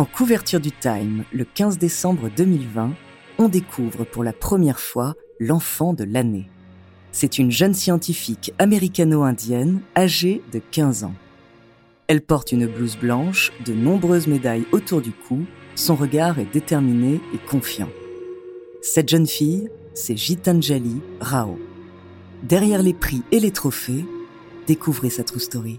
En couverture du Time, le 15 décembre 2020, on découvre pour la première fois l'enfant de l'année. C'est une jeune scientifique américano-indienne âgée de 15 ans. Elle porte une blouse blanche, de nombreuses médailles autour du cou, son regard est déterminé et confiant. Cette jeune fille, c'est Gitanjali Rao. Derrière les prix et les trophées, découvrez sa true story.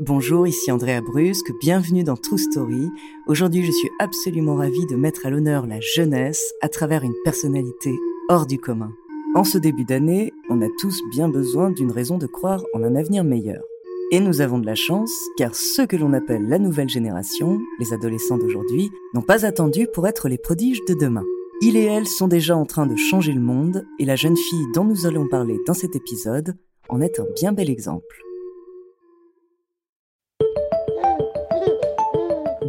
Bonjour, ici Andrea Brusque, bienvenue dans True Story. Aujourd'hui, je suis absolument ravie de mettre à l'honneur la jeunesse à travers une personnalité hors du commun. En ce début d'année, on a tous bien besoin d'une raison de croire en un avenir meilleur. Et nous avons de la chance, car ceux que l'on appelle la nouvelle génération, les adolescents d'aujourd'hui, n'ont pas attendu pour être les prodiges de demain. Ils et elles sont déjà en train de changer le monde, et la jeune fille dont nous allons parler dans cet épisode en est un bien bel exemple.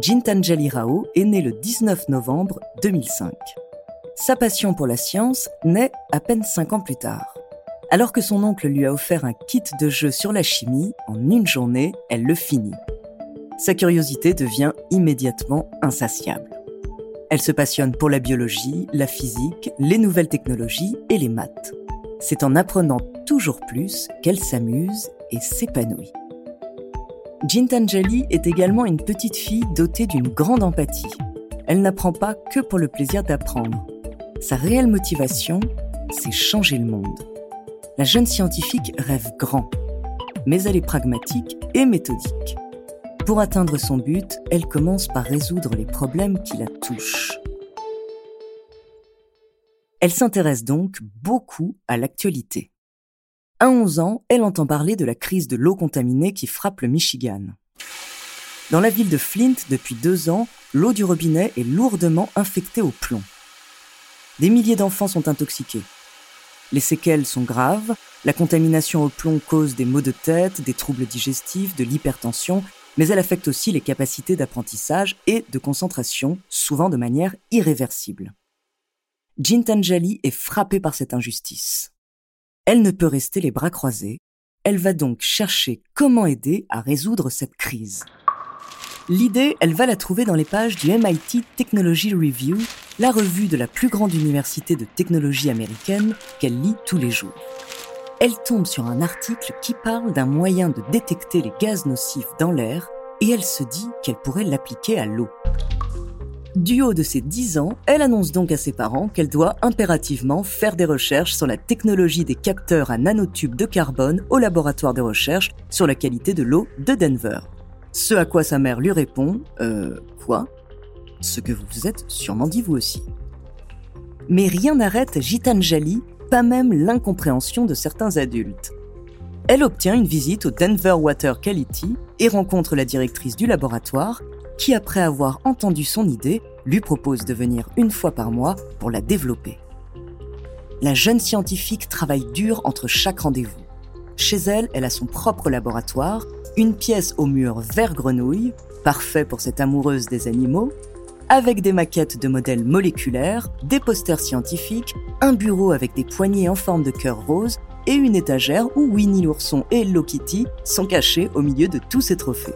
Jintanjali Rao est né le 19 novembre 2005. Sa passion pour la science naît à peine 5 ans plus tard. Alors que son oncle lui a offert un kit de jeu sur la chimie, en une journée, elle le finit. Sa curiosité devient immédiatement insatiable. Elle se passionne pour la biologie, la physique, les nouvelles technologies et les maths. C'est en apprenant toujours plus qu'elle s'amuse et s'épanouit. Jintanjali est également une petite fille dotée d'une grande empathie. Elle n'apprend pas que pour le plaisir d'apprendre. Sa réelle motivation, c'est changer le monde. La jeune scientifique rêve grand, mais elle est pragmatique et méthodique. Pour atteindre son but, elle commence par résoudre les problèmes qui la touchent. Elle s'intéresse donc beaucoup à l'actualité. À 11 ans, elle entend parler de la crise de l'eau contaminée qui frappe le Michigan. Dans la ville de Flint, depuis deux ans, l'eau du robinet est lourdement infectée au plomb. Des milliers d'enfants sont intoxiqués. Les séquelles sont graves, la contamination au plomb cause des maux de tête, des troubles digestifs, de l'hypertension, mais elle affecte aussi les capacités d'apprentissage et de concentration, souvent de manière irréversible. Jintanjali est frappée par cette injustice. Elle ne peut rester les bras croisés. Elle va donc chercher comment aider à résoudre cette crise. L'idée, elle va la trouver dans les pages du MIT Technology Review, la revue de la plus grande université de technologie américaine qu'elle lit tous les jours. Elle tombe sur un article qui parle d'un moyen de détecter les gaz nocifs dans l'air et elle se dit qu'elle pourrait l'appliquer à l'eau. Du haut de ses 10 ans, elle annonce donc à ses parents qu'elle doit impérativement faire des recherches sur la technologie des capteurs à nanotubes de carbone au laboratoire de recherche sur la qualité de l'eau de Denver. Ce à quoi sa mère lui répond Euh, quoi? Ce que vous vous êtes sûrement dit vous aussi. Mais rien n'arrête Gitanjali, pas même l'incompréhension de certains adultes. Elle obtient une visite au Denver Water Quality et rencontre la directrice du laboratoire qui, après avoir entendu son idée, lui propose de venir une fois par mois pour la développer. La jeune scientifique travaille dur entre chaque rendez-vous. chez elle, elle a son propre laboratoire, une pièce au mur vert grenouille, parfait pour cette amoureuse des animaux, avec des maquettes de modèles moléculaires, des posters scientifiques, un bureau avec des poignées en forme de cœur rose et une étagère où Winnie l'ourson et Hello sont cachés au milieu de tous ces trophées.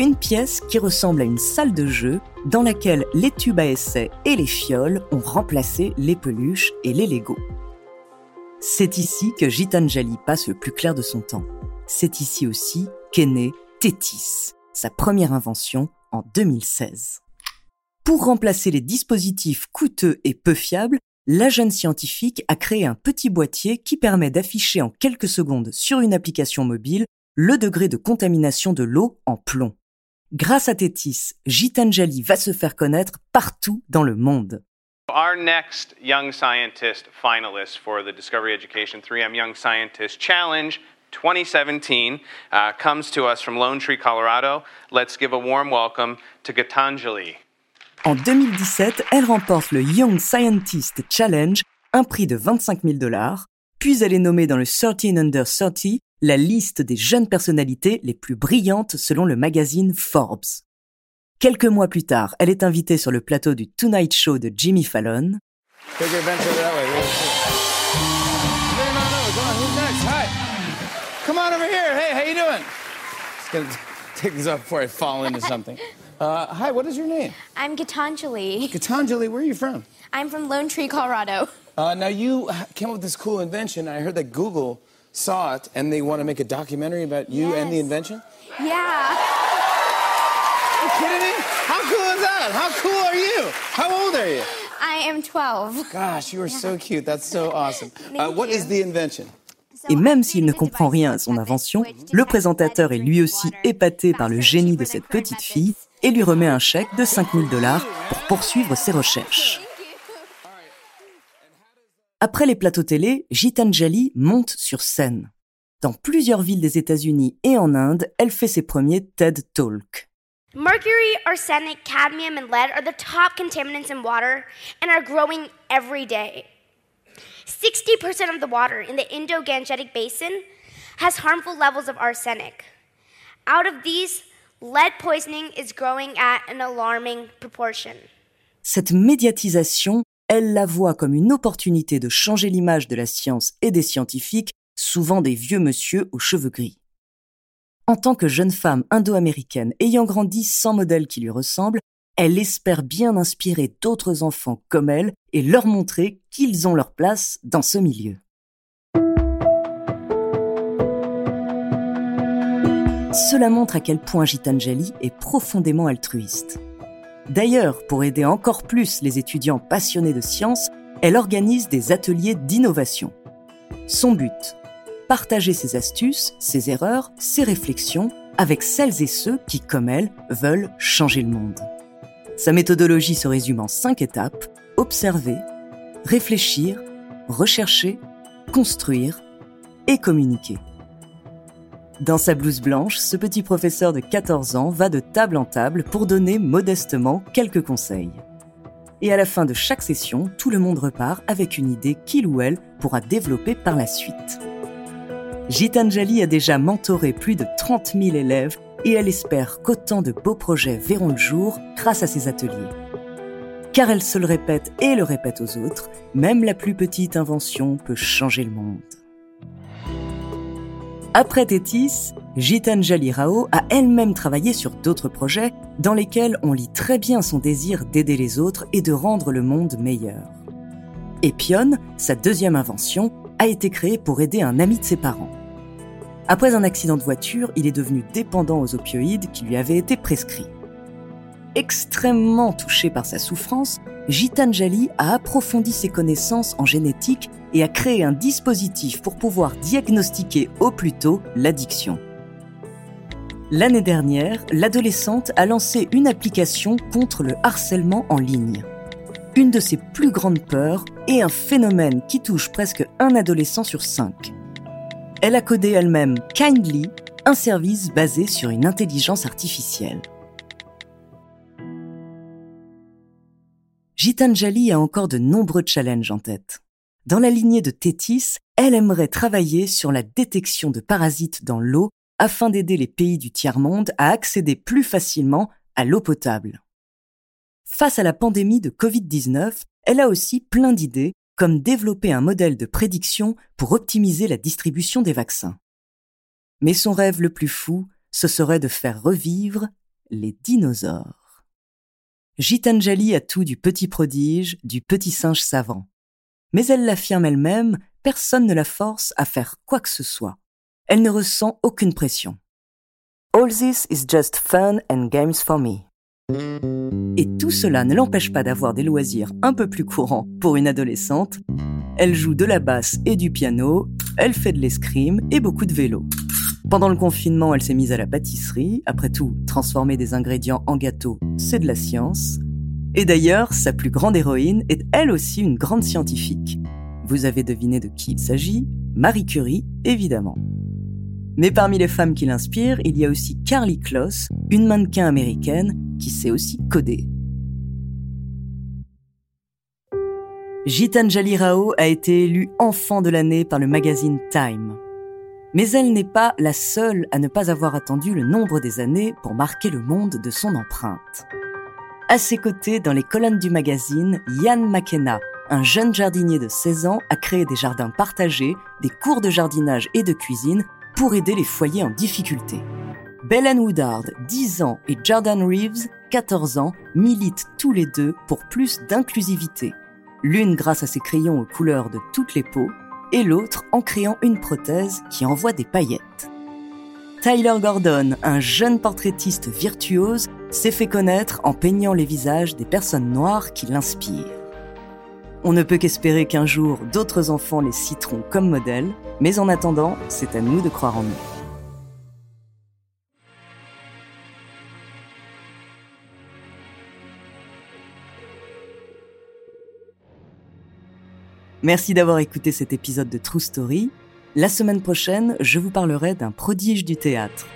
Une pièce qui ressemble à une salle de jeu dans laquelle les tubes à essai et les fioles ont remplacé les peluches et les Legos. C'est ici que Gitanjali passe le plus clair de son temps. C'est ici aussi qu'est né Tétis, sa première invention en 2016. Pour remplacer les dispositifs coûteux et peu fiables, la jeune scientifique a créé un petit boîtier qui permet d'afficher en quelques secondes sur une application mobile le degré de contamination de l'eau en plomb. Grâce à Tétis, Gitanjali va se faire connaître partout dans le monde. Our next Young Scientist finalist for the Discovery Education 3M Young Scientist Challenge 2017 uh, comes to us from Lone Tree, Colorado. Let's give a warm welcome to Gitanjali. En 2017, elle remporte le Young Scientist Challenge, un prix de 25 000 dollars, puis elle est nommée dans le 13 Under 30, la liste des jeunes personnalités les plus brillantes selon le magazine Forbes. Quelques mois plus tard, elle est invitée sur le plateau du Tonight Show de Jimmy Fallon. Come on over here. Hey, how you doing? Just gonna take these off before I fall into something. Uh, hi, what is your name? I'm Gitanjali. Gitanjali, where are you from? I'm from Lone Tree, Colorado. Uh, now, you came up with this cool invention. I heard that Google saw it and they want to make a documentary about you and the Yes. invention? Yeah. Are you kidding me? How cool is that? How cool are you? How old are you? I am 12. Gosh, you are so cute. That's so awesome. Uh, what is you. the invention? Et même s'il ne comprend rien à son invention, le présentateur est lui aussi épaté par le génie de cette petite fille et lui remet un chèque de 5000 dollars pour poursuivre ses recherches. Après les plateaux télé, Gitanjali monte sur scène. Dans plusieurs villes des États-Unis et en Inde, elle fait ses premiers TED Talks. Mercury, arsenic, cadmium, and lead are the top contaminants in water and are growing every day. 60% of the water in the Indo Gangetic Basin has harmful levels of arsenic. Out of these, lead poisoning is growing at an alarming proportion. Cette médiatisation, elle la voit comme une opportunité de changer l'image de la science et des scientifiques, souvent des vieux monsieur aux cheveux gris. En tant que jeune femme indo-américaine ayant grandi sans modèle qui lui ressemble, elle espère bien inspirer d'autres enfants comme elle et leur montrer qu'ils ont leur place dans ce milieu. Cela montre à quel point Gitanjali est profondément altruiste. D'ailleurs, pour aider encore plus les étudiants passionnés de science, elle organise des ateliers d'innovation. Son but Partager ses astuces, ses erreurs, ses réflexions avec celles et ceux qui, comme elle, veulent changer le monde. Sa méthodologie se résume en cinq étapes observer, réfléchir, rechercher, construire et communiquer. Dans sa blouse blanche, ce petit professeur de 14 ans va de table en table pour donner modestement quelques conseils. Et à la fin de chaque session, tout le monde repart avec une idée qu'il ou elle pourra développer par la suite. Gitanjali a déjà mentoré plus de 30 000 élèves et elle espère qu'autant de beaux projets verront le jour grâce à ces ateliers. Car elle se le répète et le répète aux autres, même la plus petite invention peut changer le monde. Après Tétis, Gitanjali Rao a elle-même travaillé sur d'autres projets dans lesquels on lit très bien son désir d'aider les autres et de rendre le monde meilleur. Epion, sa deuxième invention, a été créée pour aider un ami de ses parents. Après un accident de voiture, il est devenu dépendant aux opioïdes qui lui avaient été prescrits. Extrêmement touché par sa souffrance, Gitanjali a approfondi ses connaissances en génétique et a créé un dispositif pour pouvoir diagnostiquer au plus tôt l'addiction. L'année dernière, l'adolescente a lancé une application contre le harcèlement en ligne. Une de ses plus grandes peurs et un phénomène qui touche presque un adolescent sur cinq. Elle a codé elle-même Kindly, un service basé sur une intelligence artificielle. Gitanjali a encore de nombreux challenges en tête. Dans la lignée de Tétis, elle aimerait travailler sur la détection de parasites dans l'eau afin d'aider les pays du tiers-monde à accéder plus facilement à l'eau potable. Face à la pandémie de Covid-19, elle a aussi plein d'idées, comme développer un modèle de prédiction pour optimiser la distribution des vaccins. Mais son rêve le plus fou, ce serait de faire revivre les dinosaures. Gitanjali a tout du petit prodige, du petit singe savant. Mais elle l'affirme elle-même, personne ne la force à faire quoi que ce soit. Elle ne ressent aucune pression. All this is just fun and games for me. Et tout cela ne l'empêche pas d'avoir des loisirs un peu plus courants pour une adolescente. Elle joue de la basse et du piano, elle fait de l'escrime et beaucoup de vélo. Pendant le confinement, elle s'est mise à la pâtisserie. Après tout, transformer des ingrédients en gâteau, c'est de la science. Et d'ailleurs, sa plus grande héroïne est elle aussi une grande scientifique. Vous avez deviné de qui il s'agit Marie Curie, évidemment. Mais parmi les femmes qui l'inspirent, il y a aussi Carly Kloss, une mannequin américaine qui sait aussi coder. Gitanjali Rao a été élue enfant de l'année par le magazine Time. Mais elle n'est pas la seule à ne pas avoir attendu le nombre des années pour marquer le monde de son empreinte. À ses côtés, dans les colonnes du magazine, Yann McKenna, un jeune jardinier de 16 ans, a créé des jardins partagés, des cours de jardinage et de cuisine pour aider les foyers en difficulté. Belen Woodard, 10 ans, et Jordan Reeves, 14 ans, militent tous les deux pour plus d'inclusivité. L'une grâce à ses crayons aux couleurs de toutes les peaux, et l'autre en créant une prothèse qui envoie des paillettes. Tyler Gordon, un jeune portraitiste virtuose, s'est fait connaître en peignant les visages des personnes noires qui l'inspirent. On ne peut qu'espérer qu'un jour d'autres enfants les citeront comme modèles, mais en attendant, c'est à nous de croire en eux. Merci d'avoir écouté cet épisode de True Story. La semaine prochaine, je vous parlerai d'un prodige du théâtre.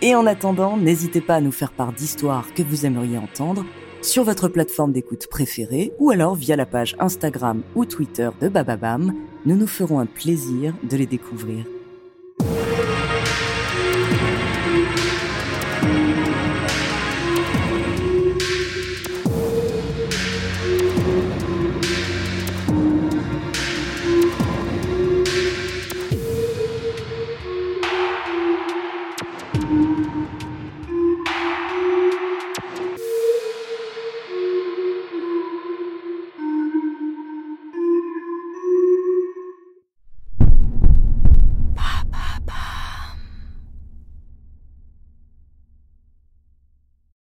Et en attendant, n'hésitez pas à nous faire part d'histoires que vous aimeriez entendre sur votre plateforme d'écoute préférée ou alors via la page Instagram ou Twitter de Bababam. Nous nous ferons un plaisir de les découvrir